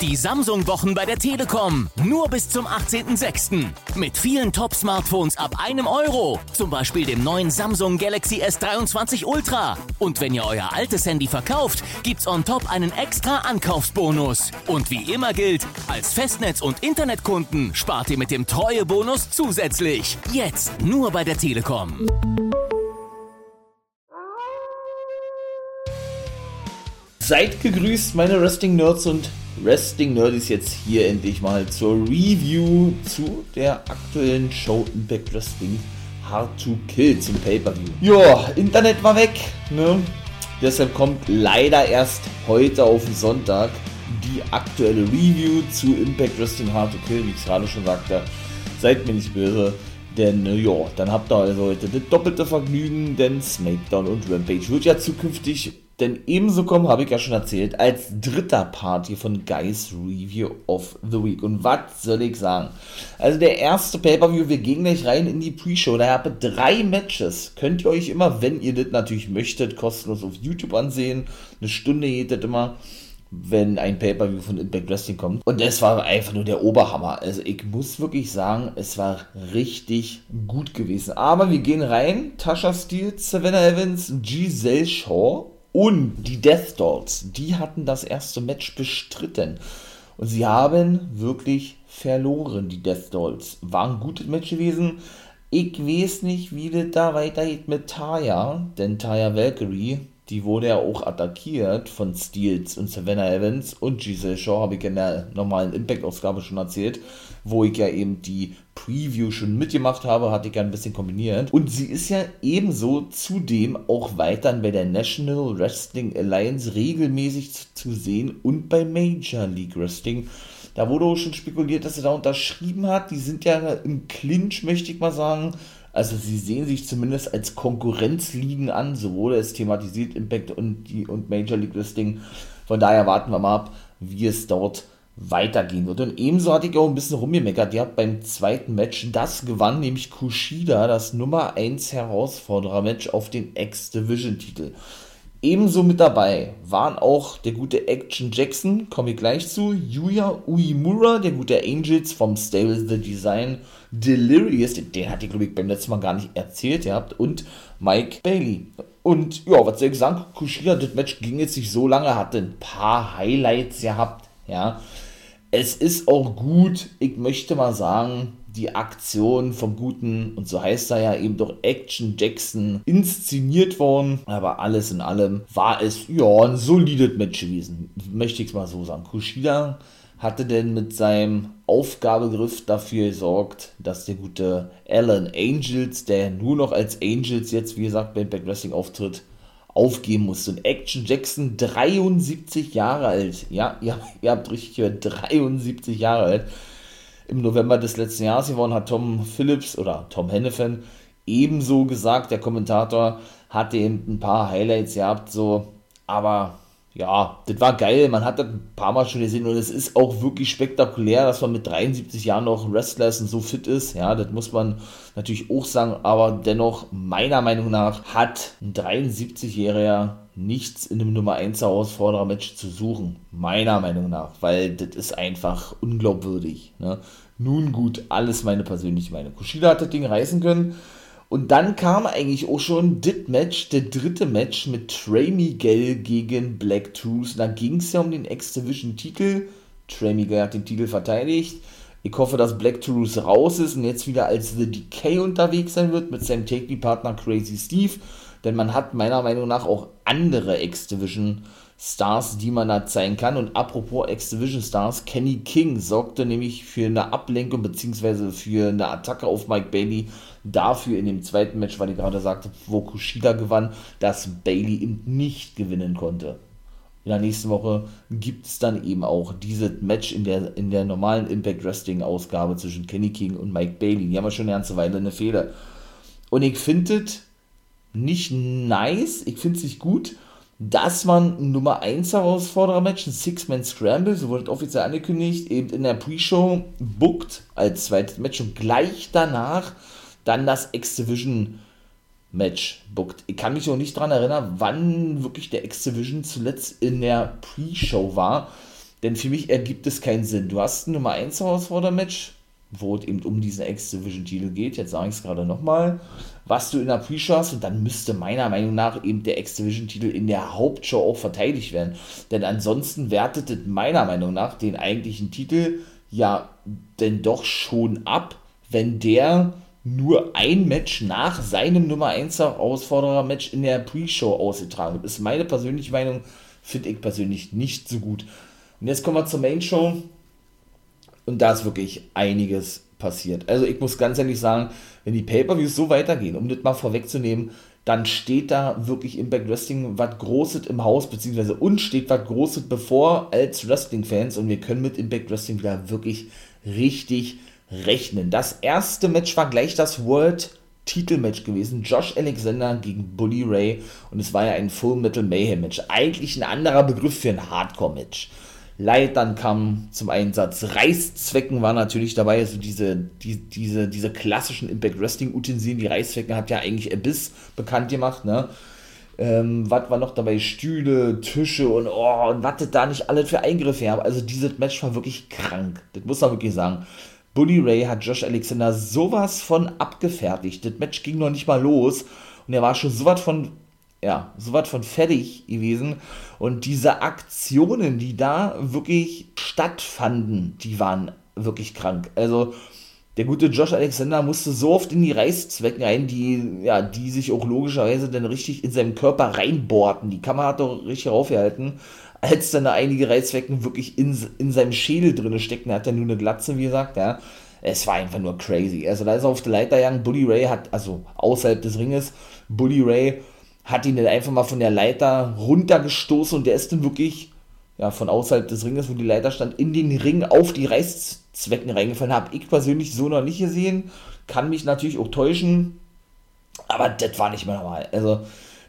Die Samsung-Wochen bei der Telekom. Nur bis zum 18.06. Mit vielen Top-Smartphones ab einem Euro. Zum Beispiel dem neuen Samsung Galaxy S23 Ultra. Und wenn ihr euer altes Handy verkauft, gibt's on top einen extra Ankaufsbonus. Und wie immer gilt, als Festnetz- und Internetkunden spart ihr mit dem Treuebonus zusätzlich. Jetzt nur bei der Telekom. Seid gegrüßt, meine Wrestling-Nerds und Wrestling-Nerds jetzt hier endlich mal zur Review zu der aktuellen Show Impact Wrestling Hard to Kill zum Pay-Per-View. Ja, Internet war weg, ne? Deshalb kommt leider erst heute auf den Sonntag die aktuelle Review zu Impact Wrestling Hard to Kill, wie ich gerade schon sagte. Seid mir nicht böse, denn äh, ja, dann habt ihr also heute das doppelte Vergnügen, denn SmackDown und Rampage wird ja zukünftig denn ebenso kommen, habe ich ja schon erzählt, als dritter Part hier von Guys Review of the Week. Und was soll ich sagen? Also der erste Pay-Per-View, wir gehen gleich rein in die Pre-Show. Da habt ihr drei Matches. Könnt ihr euch immer, wenn ihr das natürlich möchtet, kostenlos auf YouTube ansehen. Eine Stunde geht das immer wenn ein Pay-Per-View von Impact Wrestling kommt. Und es war einfach nur der Oberhammer. Also ich muss wirklich sagen, es war richtig gut gewesen. Aber wir gehen rein. Tasha Steele, Savannah Evans, Giselle Shaw und die Death Dolls, die hatten das erste Match bestritten. Und sie haben wirklich verloren, die Death Dolls. War ein gutes Match gewesen. Ich weiß nicht, wie das da weitergeht mit Taya, denn Taya Valkyrie, die wurde ja auch attackiert von Steels und Savannah Evans und Giselle Shaw, habe ich in der normalen Impact-Ausgabe schon erzählt, wo ich ja eben die Preview schon mitgemacht habe, hatte ich ja ein bisschen kombiniert. Und sie ist ja ebenso zudem auch weiterhin bei der National Wrestling Alliance regelmäßig zu sehen und bei Major League Wrestling. Da wurde auch schon spekuliert, dass sie da unterschrieben hat. Die sind ja im Clinch, möchte ich mal sagen. Also sie sehen sich zumindest als Konkurrenzligen an, so wurde es thematisiert, Impact und, die, und Major League Wrestling. Von daher warten wir mal ab, wie es dort weitergehen wird. Und ebenso hatte ich auch ein bisschen rumgemeckert. Ihr habt beim zweiten Match das gewann, nämlich Kushida, das Nummer 1 Herausforderer-Match auf den X-Division-Titel. Ebenso mit dabei waren auch der gute Action Jackson, komme ich gleich zu, Yuya Uemura, der gute Angels vom Stable The Design, Delirious, den, den hatte ich glaube ich beim letzten Mal gar nicht erzählt gehabt, und Mike Bailey. Und ja, was soll ich sagen, Kushida, das Match ging jetzt nicht so lange, hatte ein paar Highlights gehabt, ja. Es ist auch gut, ich möchte mal sagen, die Aktion vom guten, und so heißt er ja eben doch Action Jackson, inszeniert worden. Aber alles in allem war es, ja, ein solides Match gewesen. Möchte ich es mal so sagen. Kushida hatte denn mit seinem Aufgabegriff dafür gesorgt, dass der gute Alan Angels, der nur noch als Angels jetzt, wie gesagt, beim Back Wrestling auftritt, aufgeben musste. Und Action Jackson, 73 Jahre alt. Ja, ja ihr habt richtig gehört, 73 Jahre alt. Im November des letzten Jahres gewonnen hat Tom Phillips oder Tom Hennefan ebenso gesagt. Der Kommentator hatte eben ein paar Highlights gehabt, so, aber ja, das war geil. Man hat das ein paar Mal schon gesehen und es ist auch wirklich spektakulär, dass man mit 73 Jahren noch Wrestler ist und so fit ist. Ja, das muss man natürlich auch sagen, aber dennoch, meiner Meinung nach, hat ein 73-Jähriger nichts in einem Nummer 1 Herausforderer-Match zu suchen. Meiner Meinung nach, weil das ist einfach unglaubwürdig. Ne? Nun gut, alles meine persönliche Meinung. Kushida hat das Ding reißen können. Und dann kam eigentlich auch schon das Match, der dritte Match mit Trey Miguel gegen Black Truth. Da ging es ja um den X-Division-Titel. Trey Miguel hat den Titel verteidigt. Ich hoffe, dass Black Truth raus ist und jetzt wieder als The Decay unterwegs sein wird mit seinem Take-Me-Partner Crazy Steve. Denn man hat meiner Meinung nach auch andere X-Division Stars, die man da zeigen kann. Und apropos X-Division Stars, Kenny King sorgte nämlich für eine Ablenkung bzw. für eine Attacke auf Mike Bailey. Dafür in dem zweiten Match, weil ich gerade sagte, wo Kushida gewann, dass Bailey eben nicht gewinnen konnte. In der nächsten Woche gibt es dann eben auch dieses Match in der, in der normalen Impact Wrestling Ausgabe zwischen Kenny King und Mike Bailey. Die haben ja schon eine ganze Weile eine Fehler. Und ich finde nicht nice, ich finde es nicht gut, dass man ein Nummer 1 Herausforderer-Match, ein Six-Man Scramble, so wurde offiziell angekündigt, eben in der Pre-Show bookt als zweites Match und gleich danach dann das X-Division Match bookt. Ich kann mich auch nicht daran erinnern, wann wirklich der X-Division zuletzt in der Pre-Show war, denn für mich ergibt es keinen Sinn. Du hast ein Nummer 1 Herausforderer-Match, wo es eben um diesen X-Division-Titel geht, jetzt sage ich es gerade nochmal, was du in der Pre-Show hast und dann müsste meiner Meinung nach eben der X-Division-Titel in der Hauptshow auch verteidigt werden. Denn ansonsten wertet es meiner Meinung nach den eigentlichen Titel ja denn doch schon ab, wenn der nur ein Match nach seinem Nummer 1 Herausforderer-Match in der Pre-Show ausgetragen wird. Ist meine persönliche Meinung, finde ich persönlich nicht so gut. Und jetzt kommen wir zur Main-Show. Und da ist wirklich einiges passiert. Also ich muss ganz ehrlich sagen, wenn die Pay-Per-Views so weitergehen, um das mal vorwegzunehmen, dann steht da wirklich Impact Wrestling was Großes im Haus, beziehungsweise uns steht was Großes bevor als Wrestling-Fans und wir können mit Impact Wrestling wieder wirklich richtig rechnen. Das erste Match war gleich das World Titelmatch gewesen. Josh Alexander gegen Bully Ray und es war ja ein Full Metal Mayhem Match. Eigentlich ein anderer Begriff für ein Hardcore Match. Leitern kamen zum Einsatz. Reißzwecken war natürlich dabei, also diese, die, diese, diese klassischen Impact Wrestling Utensilien. Die Reißzwecken hat ja eigentlich Abyss bekannt gemacht, ne? Ähm, was war noch dabei? Stühle, Tische und oh, und was da nicht alles für Eingriffe haben. Also dieses Match war wirklich krank. Das muss man wirklich sagen. Bully Ray hat Josh Alexander sowas von abgefertigt. Das Match ging noch nicht mal los und er war schon sowas von ja, so was von fertig gewesen. Und diese Aktionen, die da wirklich stattfanden, die waren wirklich krank. Also, der gute Josh Alexander musste so oft in die Reißzwecken rein, die, ja, die sich auch logischerweise dann richtig in seinem Körper reinbohrten. Die Kamera hat doch richtig aufgehalten, als dann da einige Reißzwecken wirklich in, in seinem Schädel drin steckten. Er hat ja nur eine Glatze, wie gesagt, ja. Es war einfach nur crazy. Also da ist er auf der Leiter gegangen. Bully Ray hat, also außerhalb des Ringes, Bully Ray hat ihn dann einfach mal von der Leiter runtergestoßen und der ist dann wirklich ja, von außerhalb des Ringes, wo die Leiter stand, in den Ring auf die Reißzwecken reingefallen. Habe ich persönlich so noch nicht gesehen. Kann mich natürlich auch täuschen. Aber das war nicht mehr normal. Also,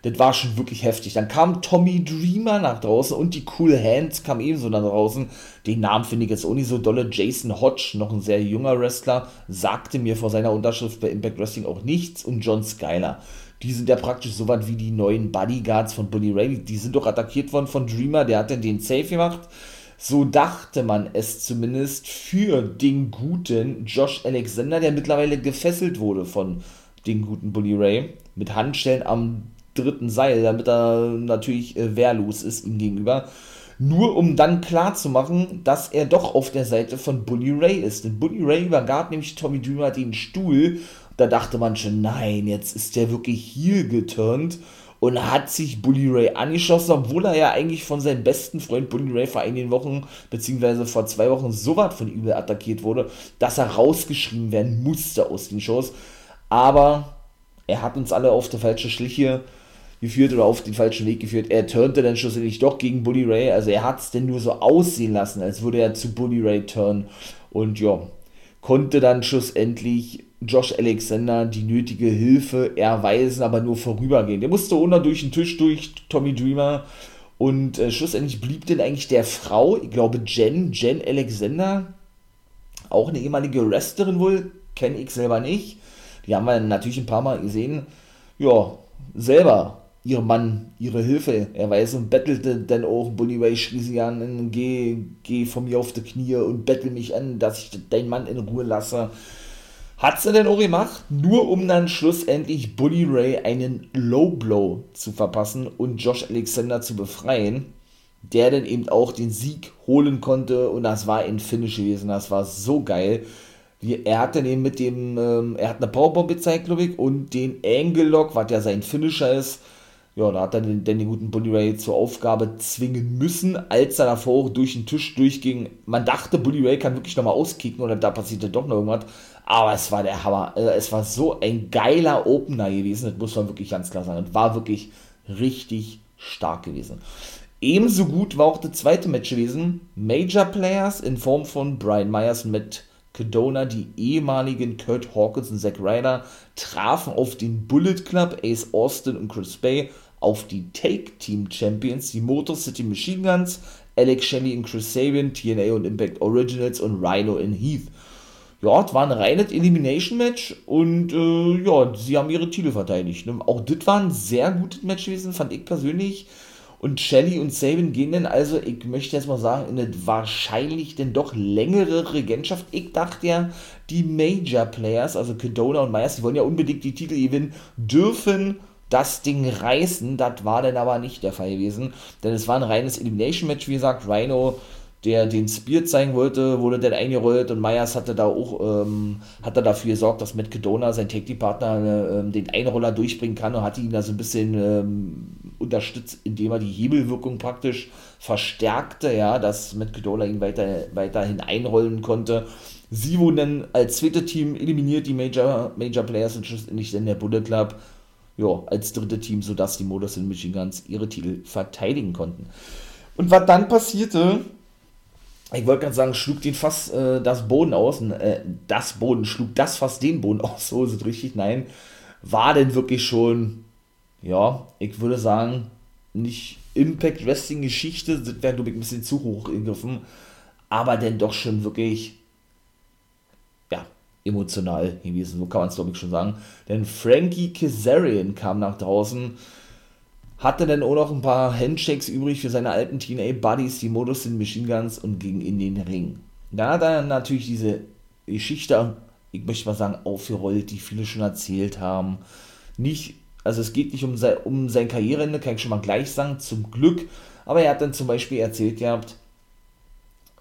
das war schon wirklich heftig. Dann kam Tommy Dreamer nach draußen und die Cool Hands kam ebenso nach draußen. Den Namen finde ich jetzt auch nicht so dolle. Jason Hodge, noch ein sehr junger Wrestler, sagte mir vor seiner Unterschrift bei Impact Wrestling auch nichts. Und John Skyler die sind ja praktisch so was wie die neuen Bodyguards von Bully Ray. Die sind doch attackiert worden von Dreamer, der hat dann den Safe gemacht. So dachte man es zumindest für den guten Josh Alexander, der mittlerweile gefesselt wurde von den guten Bully Ray mit Handstellen am dritten Seil, damit er natürlich äh, wehrlos ist ihm gegenüber. Nur um dann klar zu machen, dass er doch auf der Seite von Bully Ray ist. Denn Bully Ray übergab nämlich Tommy Dreamer den Stuhl da dachte man schon, nein, jetzt ist der wirklich hier geturnt und hat sich Bully Ray angeschossen, obwohl er ja eigentlich von seinem besten Freund Bully Ray vor einigen Wochen, beziehungsweise vor zwei Wochen so weit von übel attackiert wurde, dass er rausgeschrieben werden musste aus den Shows. Aber er hat uns alle auf der falsche Schliche geführt oder auf den falschen Weg geführt. Er turnte dann schlussendlich doch gegen Bully Ray. Also er hat es denn nur so aussehen lassen, als würde er zu Bully Ray turnen. Und ja, konnte dann schlussendlich Josh Alexander die nötige Hilfe erweisen, aber nur vorübergehend. Der musste unter durch den Tisch durch Tommy Dreamer und äh, schlussendlich blieb denn eigentlich der Frau, ich glaube Jen, Jen Alexander, auch eine ehemalige Wrestlerin wohl, kenne ich selber nicht. Die haben wir natürlich ein paar Mal gesehen. Ja, selber ihrem Mann ihre Hilfe erweisen und bettelte dann auch Bully Ray schrie sie an, geh, geh von mir auf die Knie und bettel mich an, dass ich deinen Mann in Ruhe lasse. Hat sie denn auch gemacht, nur um dann schlussendlich Bully Ray einen Low Blow zu verpassen und Josh Alexander zu befreien, der dann eben auch den Sieg holen konnte und das war ein Finish gewesen, das war so geil. Er hat dann eben mit dem, ähm, er hat eine Powerbomb gezeigt, glaube ich, und den Angle Lock, was ja sein Finisher ist, ja, da hat er den, den guten Bully Ray zur Aufgabe zwingen müssen, als er davor durch den Tisch durchging. Man dachte, Bully Ray kann wirklich nochmal auskicken oder da passierte doch noch irgendwas. Aber es war der Hammer. Also es war so ein geiler Opener gewesen. Das muss man wirklich ganz klar sagen. Es war wirklich richtig stark gewesen. Ebenso gut war auch das zweite Match gewesen. Major Players in Form von Brian Myers mit Cadona, die ehemaligen Kurt Hawkins und Zack Ryder trafen auf den Bullet Club, Ace Austin und Chris Bay, auf die Take Team Champions, die Motor City Machine Guns, Alex Shelley und Chris Sabian, TNA und Impact Originals und Rhino und Heath. Ja, es war ein reines Elimination-Match und äh, ja, sie haben ihre Titel verteidigt. Ne? Auch das war ein sehr gutes Match gewesen, fand ich persönlich. Und Shelly und Sabin gehen dann also, ich möchte jetzt mal sagen, in eine wahrscheinlich denn doch längere Regentschaft. Ich dachte ja, die Major Players, also Kedona und Myers, die wollen ja unbedingt die Titel gewinnen, dürfen das Ding reißen. Das war dann aber nicht der Fall gewesen, denn es war ein reines Elimination-Match, wie gesagt. Rhino der den Spear zeigen wollte, wurde dann eingerollt und Myers hatte da auch, ähm, hat er dafür gesorgt, dass Matt Kedona, sein Tag-Team-Partner, äh, den Einroller durchbringen kann und hat ihn da so ein bisschen ähm, unterstützt, indem er die Hebelwirkung praktisch verstärkte, ja, dass Matt Kedona ihn weiter, weiterhin einrollen konnte. Sie wurden dann als zweites Team eliminiert, die Major, Major Players und schlussendlich dann der Bullet Club, ja, als dritte Team, sodass die Modus in Michigans ihre Titel verteidigen konnten. Und was dann passierte, ich wollte gerade sagen, schlug den fast äh, das Boden aus, äh, das Boden, schlug das fast den Boden aus, so ist es richtig, nein, war denn wirklich schon, ja, ich würde sagen, nicht Impact Wrestling Geschichte, das wäre, glaube ich, ein bisschen zu hoch gegriffen, aber denn doch schon wirklich, ja, emotional gewesen, so kann man es, glaube ich, schon sagen, denn Frankie Kazarian kam nach draußen, hatte dann auch noch ein paar Handshakes übrig für seine alten TNA-Buddies, die Modus sind Machine Guns und ging in den Ring. Dann hat er natürlich diese Geschichte, ich möchte mal sagen, aufgerollt, die viele schon erzählt haben. Nicht, also es geht nicht um sein, um sein Karriereende, kann ich schon mal gleich sagen, zum Glück. Aber er hat dann zum Beispiel erzählt gehabt,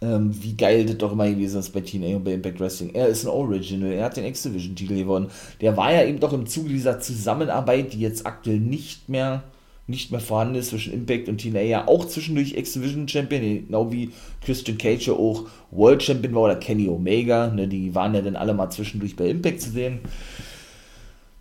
ähm, wie geil das doch immer gewesen ist bei TNA und bei Impact Wrestling. Er ist ein Original, er hat den X-Division-Titel gewonnen. Der war ja eben doch im Zuge dieser Zusammenarbeit, die jetzt aktuell nicht mehr nicht mehr vorhanden ist zwischen Impact und TNA, ja auch zwischendurch X-Division Champion, genau wie Christian Cage ja auch World Champion war oder Kenny Omega, ne, die waren ja dann alle mal zwischendurch bei Impact zu sehen.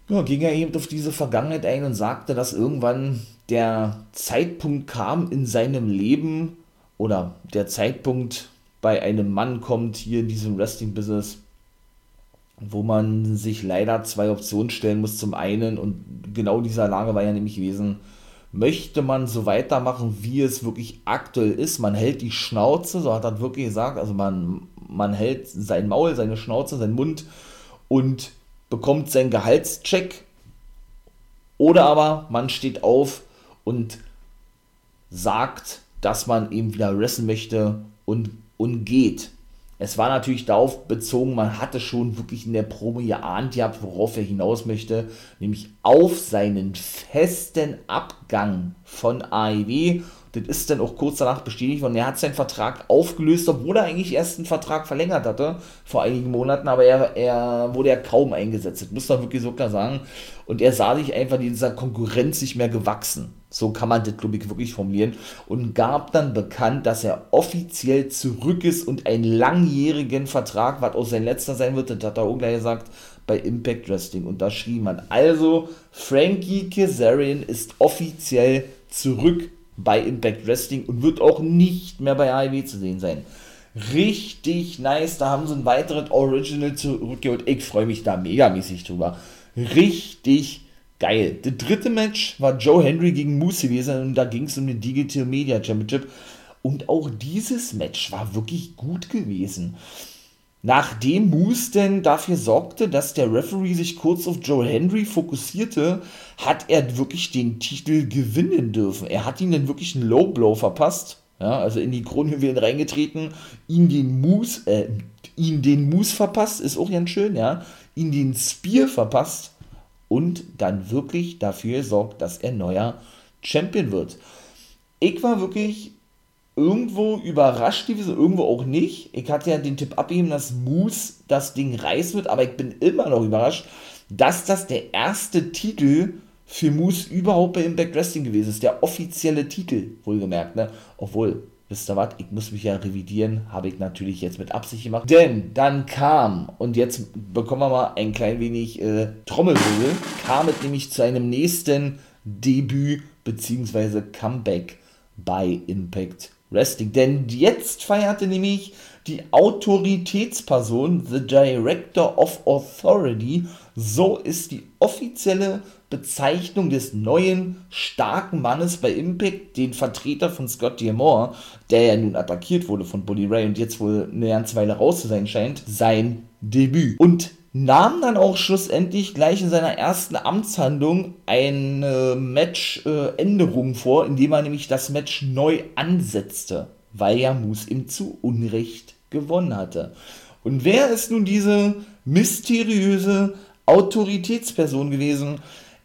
Ja, ging er eben auf diese Vergangenheit ein und sagte, dass irgendwann der Zeitpunkt kam in seinem Leben oder der Zeitpunkt bei einem Mann kommt hier in diesem Wrestling-Business, wo man sich leider zwei Optionen stellen muss. Zum einen, und genau dieser Lage war ja nämlich gewesen, möchte man so weitermachen, wie es wirklich aktuell ist. Man hält die Schnauze, so hat er wirklich gesagt, also man, man hält sein Maul, seine Schnauze, seinen Mund und bekommt seinen Gehaltscheck. Oder aber man steht auf und sagt, dass man eben wieder wrestlen möchte und, und geht. Es war natürlich darauf bezogen, man hatte schon wirklich in der Promo geahnt gehabt, worauf er hinaus möchte, nämlich auf seinen festen Abgang von AEW. Das ist dann auch kurz danach bestätigt worden. Er hat seinen Vertrag aufgelöst, obwohl er eigentlich erst einen Vertrag verlängert hatte vor einigen Monaten, aber er, er wurde ja kaum eingesetzt. Das muss man wirklich so klar sagen. Und er sah sich einfach dieser Konkurrenz nicht mehr gewachsen. So kann man das, glaube ich, wirklich formulieren. Und gab dann bekannt, dass er offiziell zurück ist und einen langjährigen Vertrag, was auch sein letzter sein wird, das hat er auch gleich gesagt, bei Impact Wrestling unterschrieben hat. Also, Frankie Kazarian ist offiziell zurück bei Impact Wrestling und wird auch nicht mehr bei AEW zu sehen sein. Richtig nice, da haben sie ein weiteres Original zurückgeholt. Ich freue mich da megamäßig drüber. Richtig geil. Das dritte Match war Joe Henry gegen Moose gewesen und da ging es um den Digital Media Championship. Und auch dieses Match war wirklich gut gewesen. Nachdem Moose denn dafür sorgte, dass der Referee sich kurz auf Joe Henry fokussierte, hat er wirklich den Titel gewinnen dürfen. Er hat ihm dann wirklich einen Low Blow verpasst. Ja, also in die Kronjuwelen reingetreten, ihn den Moose, äh, ihn den Moose verpasst, ist auch ganz schön, ja. Ihn den Spear verpasst und dann wirklich dafür sorgt, dass er neuer Champion wird. Ich war wirklich irgendwo überrascht gewesen, irgendwo auch nicht. Ich hatte ja den Tipp abgegeben, dass Moose das Ding reißen wird, aber ich bin immer noch überrascht, dass das der erste Titel für Moose überhaupt bei Impact Wrestling gewesen ist. Der offizielle Titel, wohlgemerkt, ne? Obwohl, wisst ihr was, ich muss mich ja revidieren, habe ich natürlich jetzt mit Absicht gemacht. Denn dann kam, und jetzt bekommen wir mal ein klein wenig äh, Trommelwirbel, kam es nämlich zu einem nächsten Debüt bzw. Comeback bei Impact Wrestling. Denn jetzt feierte nämlich die Autoritätsperson, the Director of Authority, so ist die offizielle Bezeichnung des neuen starken Mannes bei Impact, den Vertreter von Scott D'Amore, der ja nun attackiert wurde von Bully Ray und jetzt wohl eine ganze Weile raus zu sein scheint, sein Debüt. Und nahm dann auch schlussendlich gleich in seiner ersten Amtshandlung eine Match-Änderung vor, indem er nämlich das Match neu ansetzte, weil ja Moose ihm zu Unrecht gewonnen hatte. Und wer ist nun diese mysteriöse Autoritätsperson gewesen?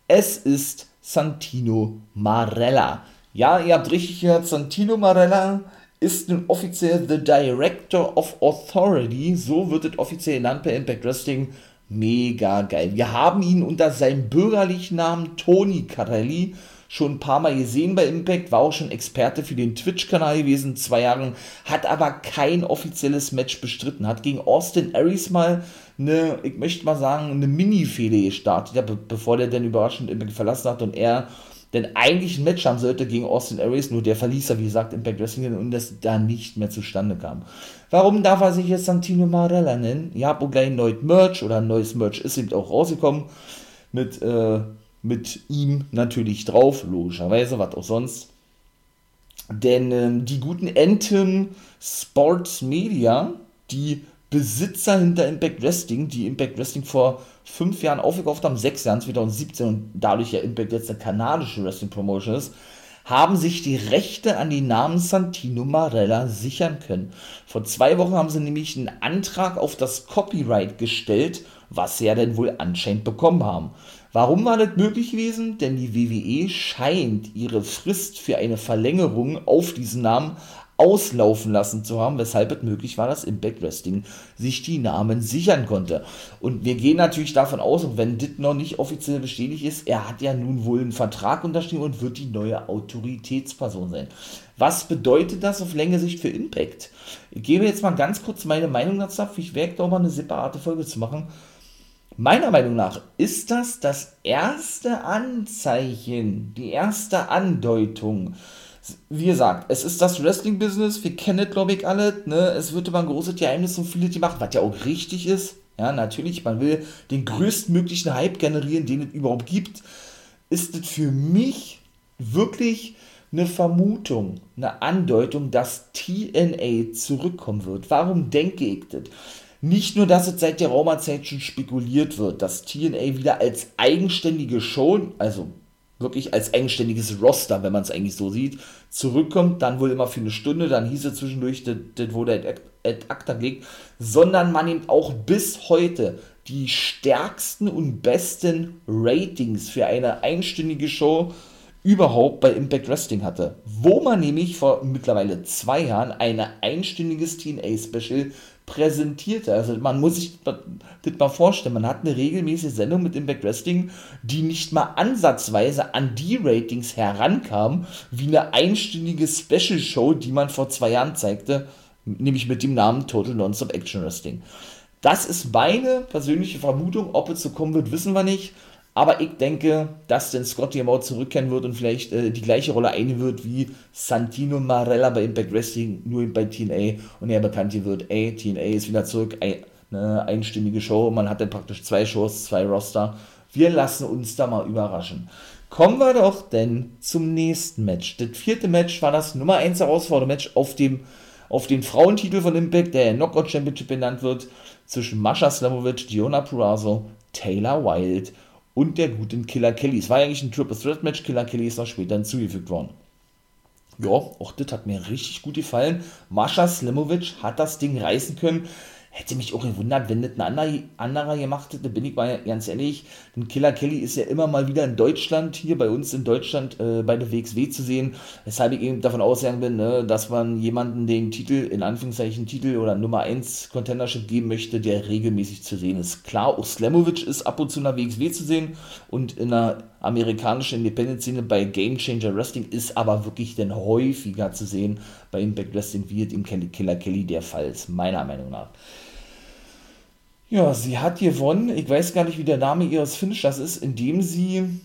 Es ist Santino Marella. Ja, ihr habt richtig gehört, Santino Marella ist nun offiziell The Director of Authority. So wird es offiziell genannt bei Impact Wrestling. Mega geil. Wir haben ihn unter seinem bürgerlichen Namen Tony Carelli schon ein paar Mal gesehen bei Impact, war auch schon Experte für den Twitch-Kanal gewesen, zwei Jahren, hat aber kein offizielles Match bestritten, hat gegen Austin Aries mal eine, ich möchte mal sagen, eine Mini-Fehde gestartet, bevor der dann überraschend Impact verlassen hat und er denn eigentlich ein Match haben sollte gegen Austin Aries, nur der verließ er, wie gesagt, Impact Wrestling und das da nicht mehr zustande kam. Warum darf er sich jetzt Santino Marella nennen? Ja, wo gleich neues Merch oder ein neues Merch ist eben auch rausgekommen mit, äh, mit ihm natürlich drauf, logischerweise, was auch sonst. Denn ähm, die guten Anthem Sports Media, die Besitzer hinter Impact Wrestling, die Impact Wrestling vor fünf Jahren aufgekauft haben, sechs Jahren, 2017 und dadurch ja Impact jetzt eine kanadische Wrestling Promotion ist, haben sich die Rechte an die Namen Santino Marella sichern können. Vor zwei Wochen haben sie nämlich einen Antrag auf das Copyright gestellt, was sie ja dann wohl anscheinend bekommen haben. Warum war das möglich gewesen? Denn die WWE scheint ihre Frist für eine Verlängerung auf diesen Namen auslaufen lassen zu haben, weshalb es möglich war, dass Impact Wrestling sich die Namen sichern konnte. Und wir gehen natürlich davon aus, und wenn das noch nicht offiziell bestätigt ist, er hat ja nun wohl einen Vertrag unterschrieben und wird die neue Autoritätsperson sein. Was bedeutet das auf längere Sicht für Impact? Ich gebe jetzt mal ganz kurz meine Meinung dazu ab. Ich werde auch mal eine separate Folge zu machen. Meiner Meinung nach ist das das erste Anzeichen, die erste Andeutung, wie gesagt, es ist das Wrestling-Business, wir kennen es, glaube ich, alle, ne? es wird immer ein großes Geheimnis und viele, die machen, was ja auch richtig ist, ja, natürlich, man will den größtmöglichen Hype generieren, den es überhaupt gibt, ist es für mich wirklich eine Vermutung, eine Andeutung, dass TNA zurückkommen wird. Warum denke ich das? Nicht nur, dass es seit der Raumerzeit schon spekuliert wird, dass TNA wieder als eigenständige Show, also wirklich als eigenständiges Roster, wenn man es eigentlich so sieht, zurückkommt, dann wohl immer für eine Stunde, dann hieß es zwischendurch, das, wurde ad acta gelegt, sondern man nimmt auch bis heute die stärksten und besten Ratings für eine einstündige Show überhaupt bei Impact Wrestling hatte, wo man nämlich vor mittlerweile zwei Jahren ein einstündiges TNA-Special präsentierte. Also man muss sich das mal vorstellen, man hat eine regelmäßige Sendung mit Impact Wrestling, die nicht mal ansatzweise an die Ratings herankam, wie eine einstündige Special Show, die man vor zwei Jahren zeigte, nämlich mit dem Namen Total Nonstop Action Wrestling. Das ist meine persönliche Vermutung, ob es so kommen wird, wissen wir nicht. Aber ich denke, dass denn Scott D'Amore zurückkehren wird und vielleicht äh, die gleiche Rolle einnehmen wird wie Santino Marella bei Impact Wrestling, nur bei TNA. Und er bekannt hier wird, ey, TNA ist wieder zurück, ein, eine einstündige Show. Man hat dann praktisch zwei Shows, zwei Roster. Wir lassen uns da mal überraschen. Kommen wir doch denn zum nächsten Match. Das vierte Match war das Nummer 1 Herausforderungsmatch auf dem auf den Frauentitel von Impact, der Knockout Championship benannt wird, zwischen Masha Slamovic, Diona Purrazzo, Taylor Wilde und der guten Killer Kelly. Es war eigentlich ein Triple Threat Match, Killer Kelly ist noch später hinzugefügt worden. Ja, auch das hat mir richtig gut gefallen. Mascha Slimovic hat das Ding reißen können. Hätte mich auch gewundert, wenn das ein anderer, anderer gemacht hätte, bin ich mal ganz ehrlich. Denn Killer Kelly ist ja immer mal wieder in Deutschland, hier bei uns in Deutschland, äh, bei der WXW zu sehen. Weshalb ich eben davon ausgegangen bin, ne, dass man jemanden den Titel, in Anführungszeichen Titel oder Nummer 1 Contendership geben möchte, der regelmäßig zu sehen ist. Klar, auch Slamovic ist ab und zu in der WXW zu sehen und in der amerikanischen Independent-Szene bei Game Changer Wrestling ist aber wirklich dann häufiger zu sehen bei Impact Wrestling, es im Killer Kelly der Fall ist, meiner Meinung nach. Ja, sie hat gewonnen. Ich weiß gar nicht, wie der Name ihres Finishers ist, indem sie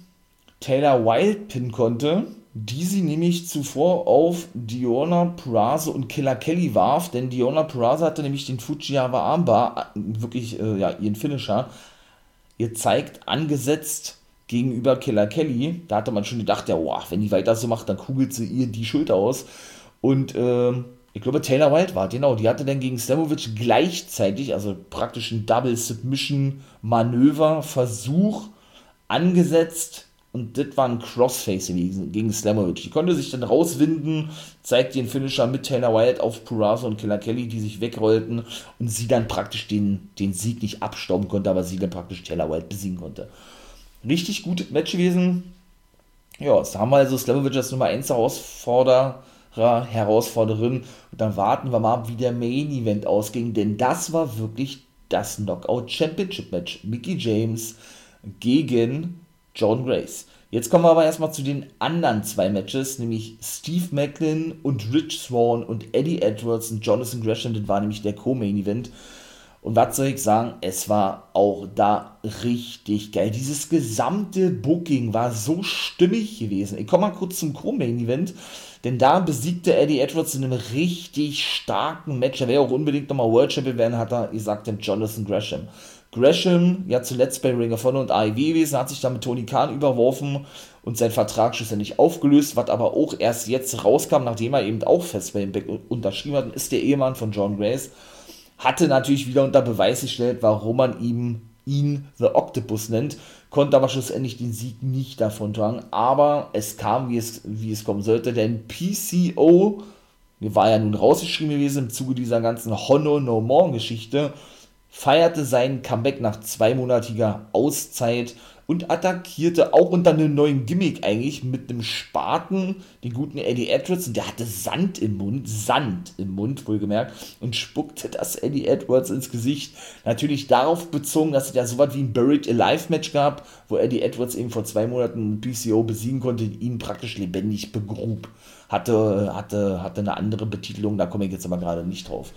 Taylor Wilde pinnen konnte. die sie nämlich zuvor auf Diona Purrazzo und Killer Kelly warf, denn Diona Purrazzo hatte nämlich den Fujiwara Armbar, wirklich äh, ja, ihren Finisher, ihr zeigt, angesetzt gegenüber Killer Kelly. Da hatte man schon gedacht, ja, wow, wenn die weiter so macht, dann kugelt sie ihr die Schulter aus. Und äh, ich glaube, Taylor Wilde war, genau, die hatte dann gegen Slamovic gleichzeitig, also praktisch ein Double Submission Manöver, Versuch angesetzt und das war ein Crossface gegen, gegen Slamovic. Die konnte sich dann rauswinden, zeigt den Finisher mit Taylor Wilde auf Purazo und Killer Kelly, die sich wegrollten und sie dann praktisch den, den Sieg nicht abstauben konnte, aber sie dann praktisch Taylor Wilde besiegen konnte. Richtig gutes Match gewesen. Ja, jetzt haben wir also Slamovic als Nummer 1 Herausforderer, Herausforderin. Und dann warten wir mal, wie der Main Event ausging, denn das war wirklich das Knockout Championship Match. Mickey James gegen John Grace. Jetzt kommen wir aber erstmal zu den anderen zwei Matches, nämlich Steve Macklin und Rich Swan und Eddie Edwards und Jonathan Gresham, das war nämlich der Co-Main Event. Und was soll ich sagen, es war auch da richtig geil. Dieses gesamte Booking war so stimmig gewesen. Ich komme mal kurz zum Co-Main-Event, denn da besiegte Eddie Edwards in einem richtig starken Match. Er wäre auch unbedingt nochmal World Champion werden, hat er gesagt, dem Jonathan Gresham. Gresham, ja zuletzt bei Ring of Honor und AEW gewesen, hat sich dann mit Tony Khan überworfen und sein Vertrag schlussendlich aufgelöst, was aber auch erst jetzt rauskam, nachdem er eben auch fest bei Impact unterschrieben hat, ist der Ehemann von John Grace hatte natürlich wieder unter Beweis gestellt, warum man ihm ihn The Octopus nennt, konnte aber schlussendlich den Sieg nicht davon tragen. Aber es kam, wie es, wie es kommen sollte, denn PCO war ja nun rausgeschrieben gewesen im Zuge dieser ganzen Honor No More Geschichte, feierte sein Comeback nach zweimonatiger Auszeit und attackierte auch unter einem neuen Gimmick eigentlich mit einem Spaten den guten Eddie Edwards und der hatte Sand im Mund, Sand im Mund wohlgemerkt und spuckte das Eddie Edwards ins Gesicht. Natürlich darauf bezogen, dass es ja so was wie ein Buried Alive Match gab, wo Eddie Edwards eben vor zwei Monaten PCO besiegen konnte, ihn praktisch lebendig begrub. Hatte, hatte, hatte eine andere Betitelung, da komme ich jetzt aber gerade nicht drauf.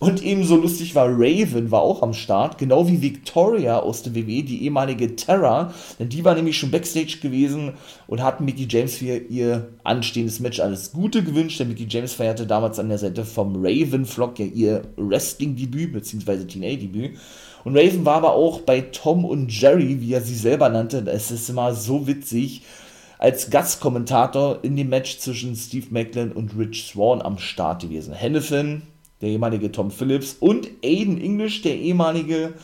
Und ebenso lustig war Raven, war auch am Start, genau wie Victoria aus der WWE, die ehemalige Terra, denn die war nämlich schon Backstage gewesen und hat Mickey James für ihr anstehendes Match alles Gute gewünscht, denn Mickey James feierte damals an der Seite vom Raven Flock ja ihr Wrestling-Debüt, beziehungsweise TNA-Debüt. Und Raven war aber auch bei Tom und Jerry, wie er sie selber nannte, es ist immer so witzig, als Gastkommentator in dem Match zwischen Steve Macklin und Rich Swan am Start gewesen. Hennefin, der ehemalige Tom Phillips, und Aiden English, der ehemalige,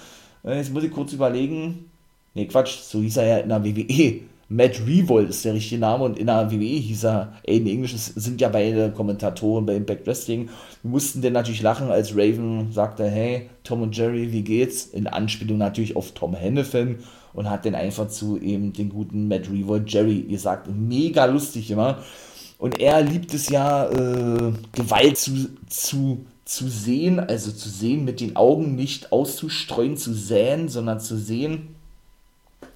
äh, jetzt muss ich kurz überlegen, ne Quatsch, so hieß er ja in der WWE. Matt Revolt ist der richtige Name und in der WWE hieß er Aiden English. Sind ja beide Kommentatoren bei Impact Wrestling. Wir mussten dann natürlich lachen, als Raven sagte, hey, Tom und Jerry, wie geht's? In Anspielung natürlich auf Tom Hennefin und hat dann einfach zu eben den guten Matt Revolt Jerry gesagt. Mega lustig immer. Und er liebt es ja, äh, Gewalt zu, zu zu sehen, also zu sehen mit den Augen nicht auszustreuen, zu säen, sondern zu sehen.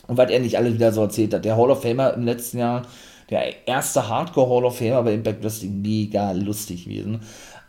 Und was er nicht alles wieder so erzählt hat. Der Hall of Famer im letzten Jahr, der erste Hardcore Hall of Famer bei Impact Wrestling, mega lustig gewesen.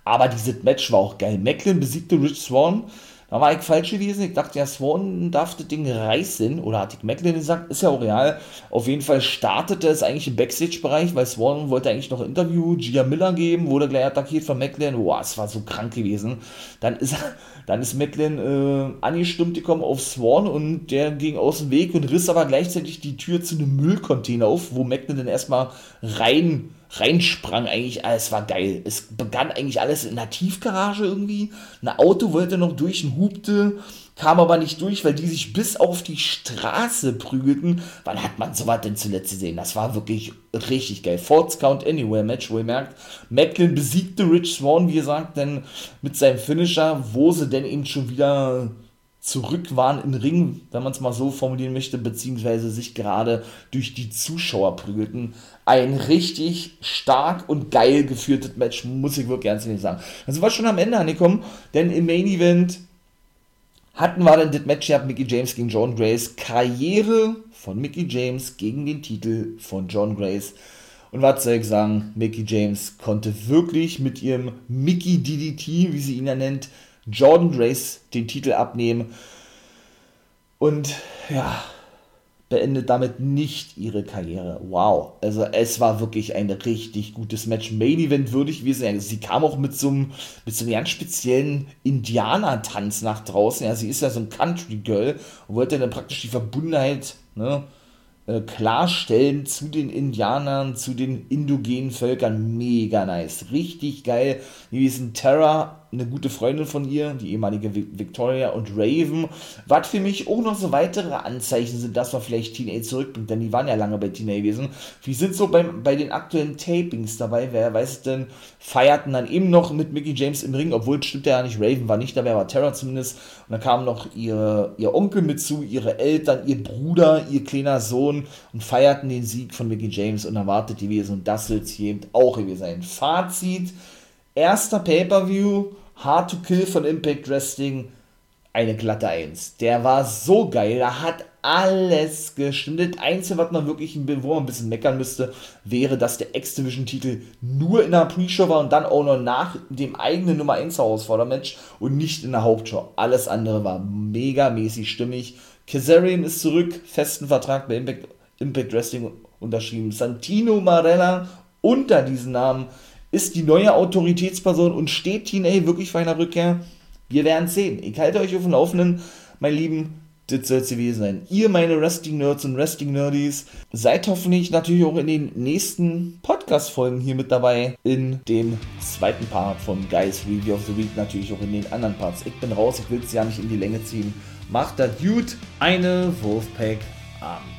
Aber dieses Match war auch geil. Macklin besiegte Rich Swan da war ich falsch gewesen. Ich dachte, ja, Swan darf das Ding reißen. Oder hat ich Macklin gesagt? Ist ja auch real. Auf jeden Fall startete es eigentlich im Backstage-Bereich, weil Swan wollte eigentlich noch ein Interview Gia Miller geben, wurde gleich attackiert von Macklin. Boah, es war so krank gewesen. Dann ist, dann ist Macklin äh, angestimmt gekommen auf Swan und der ging aus dem Weg und riss aber gleichzeitig die Tür zu einem Müllcontainer auf, wo Macklin dann erstmal rein reinsprang eigentlich, es war geil. Es begann eigentlich alles in einer Tiefgarage irgendwie. Ein Auto wollte noch durch und hupte, kam aber nicht durch, weil die sich bis auf die Straße prügelten. Wann hat man sowas denn zuletzt gesehen? Das war wirklich richtig geil. Forts Count Anywhere Match, wo ihr merkt, Macklin besiegte Rich Swan, wie gesagt, denn mit seinem Finisher, wo sie denn eben schon wieder zurück waren im Ring, wenn man es mal so formulieren möchte, beziehungsweise sich gerade durch die Zuschauer prügelten. Ein richtig stark und geil geführtes Match, muss ich wirklich ganz ehrlich sagen. Also war schon am Ende angekommen, denn im Main Event hatten wir dann das Match gehabt, Mickey James gegen John Grace. Karriere von Mickey James gegen den Titel von John Grace. Und was soll ich sagen, Mickey James konnte wirklich mit ihrem Mickey DDT, wie sie ihn ja nennt, Jordan Grace den Titel abnehmen. Und ja, beendet damit nicht ihre Karriere. Wow. Also es war wirklich ein richtig gutes Match. Main Event würdig gewesen. Ja, sie kam auch mit so einem, mit so einem ganz speziellen Indianer-Tanz nach draußen. Ja, sie ist ja so ein Country Girl und wollte dann praktisch die Verbundenheit, ne, äh, klarstellen zu den Indianern, zu den indogenen Völkern. Mega nice. Richtig geil. Gewesen Terra eine gute Freundin von ihr, die ehemalige Victoria und Raven, was für mich auch noch so weitere Anzeichen sind, dass man vielleicht TNA zurückbringt, denn die waren ja lange bei TNA gewesen. Wie sind so beim, bei den aktuellen Tapings dabei? Wer weiß es denn? Feierten dann eben noch mit Mickey James im Ring, obwohl stimmt ja nicht, Raven war nicht dabei, war Terra zumindest. Und dann kam noch ihre, ihr Onkel mit zu, ihre Eltern, ihr Bruder, ihr kleiner Sohn und feierten den Sieg von Mickey James und erwartet gewesen. Und das wird hier eben auch gewesen sein. Fazit erster Pay-Per-View, Hard to Kill von Impact Wrestling, eine glatte 1. Der war so geil, da hat alles gestimmt. Das Einzige, was man wirklich, wo man ein bisschen meckern müsste, wäre, dass der X-Division-Titel nur in der Pre-Show war und dann auch noch nach dem eigenen Nummer 1 Herausforder-Match und nicht in der Hauptshow. Alles andere war megamäßig stimmig. Kazarian ist zurück, festen Vertrag bei Impact, Impact Wrestling unterschrieben. Santino Marella unter diesem Namen ist die neue Autoritätsperson und steht TNA wirklich vor einer Rückkehr? Wir werden sehen. Ich halte euch auf dem Laufenden, mein Lieben. Das soll es gewesen sein. Ihr, meine Wrestling-Nerds und Wrestling-Nerdies, seid hoffentlich natürlich auch in den nächsten Podcast-Folgen hier mit dabei. In dem zweiten Part von Guys Review of the Week, natürlich auch in den anderen Parts. Ich bin raus, ich will es ja nicht in die Länge ziehen. Macht das gut. Eine Wolfpack-Abend.